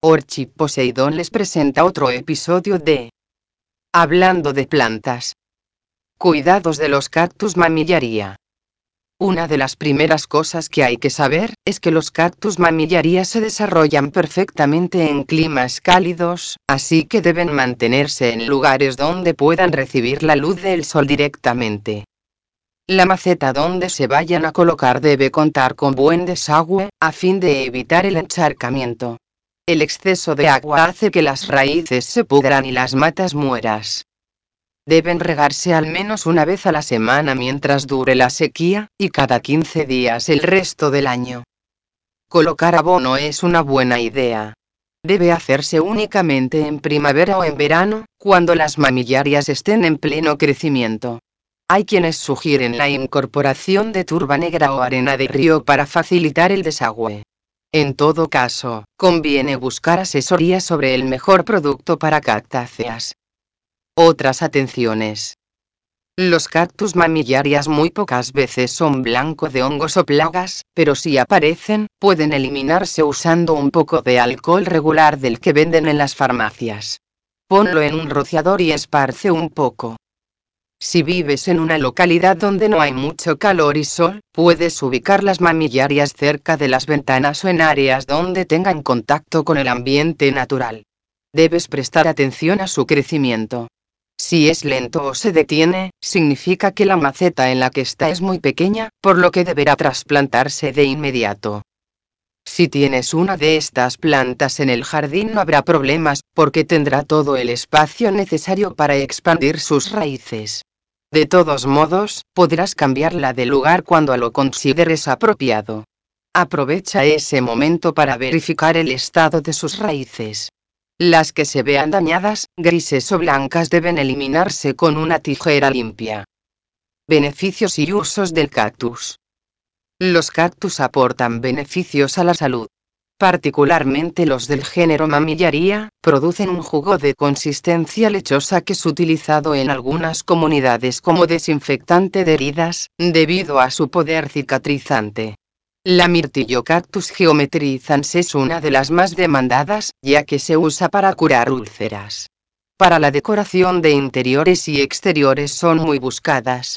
Orchi Poseidón les presenta otro episodio de Hablando de plantas. Cuidados de los cactus mamillaría. Una de las primeras cosas que hay que saber es que los cactus mamillaría se desarrollan perfectamente en climas cálidos, así que deben mantenerse en lugares donde puedan recibir la luz del sol directamente. La maceta donde se vayan a colocar debe contar con buen desagüe, a fin de evitar el encharcamiento. El exceso de agua hace que las raíces se pudran y las matas mueras. Deben regarse al menos una vez a la semana mientras dure la sequía, y cada 15 días el resto del año. Colocar abono es una buena idea. Debe hacerse únicamente en primavera o en verano, cuando las mamillarias estén en pleno crecimiento. Hay quienes sugieren la incorporación de turba negra o arena de río para facilitar el desagüe. En todo caso, conviene buscar asesoría sobre el mejor producto para cactáceas. Otras atenciones. Los cactus mamillarias muy pocas veces son blanco de hongos o plagas, pero si aparecen, pueden eliminarse usando un poco de alcohol regular del que venden en las farmacias. Ponlo en un rociador y esparce un poco. Si vives en una localidad donde no hay mucho calor y sol, puedes ubicar las mamillarias cerca de las ventanas o en áreas donde tengan contacto con el ambiente natural. Debes prestar atención a su crecimiento. Si es lento o se detiene, significa que la maceta en la que está es muy pequeña, por lo que deberá trasplantarse de inmediato. Si tienes una de estas plantas en el jardín no habrá problemas, porque tendrá todo el espacio necesario para expandir sus raíces. De todos modos, podrás cambiarla de lugar cuando lo consideres apropiado. Aprovecha ese momento para verificar el estado de sus raíces. Las que se vean dañadas, grises o blancas deben eliminarse con una tijera limpia. Beneficios y usos del cactus. Los cactus aportan beneficios a la salud particularmente los del género mamillaría, producen un jugo de consistencia lechosa que es utilizado en algunas comunidades como desinfectante de heridas, debido a su poder cicatrizante. La mirtillo cactus geometrizans es una de las más demandadas, ya que se usa para curar úlceras. Para la decoración de interiores y exteriores son muy buscadas.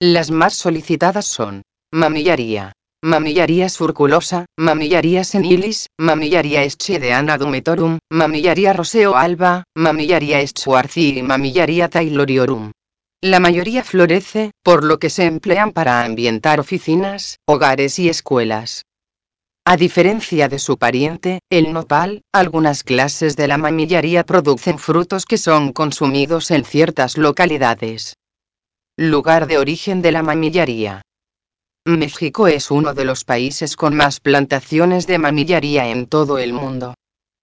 Las más solicitadas son mamillaría, Mamillaria surculosa, Mamillaria senilis, Mamillaria eschideana dumetorum, Mamillaria roseo alba, Mamillaria schwarzi y Mamillaria tayloriorum. La mayoría florece, por lo que se emplean para ambientar oficinas, hogares y escuelas. A diferencia de su pariente, el nopal, algunas clases de la mamillaría producen frutos que son consumidos en ciertas localidades. Lugar de origen de la mamillaría. México es uno de los países con más plantaciones de mamillaría en todo el mundo.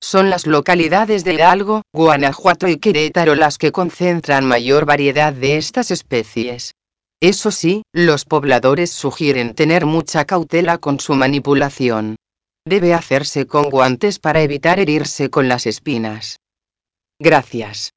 Son las localidades de Hidalgo, Guanajuato y Querétaro las que concentran mayor variedad de estas especies. Eso sí, los pobladores sugieren tener mucha cautela con su manipulación. Debe hacerse con guantes para evitar herirse con las espinas. Gracias.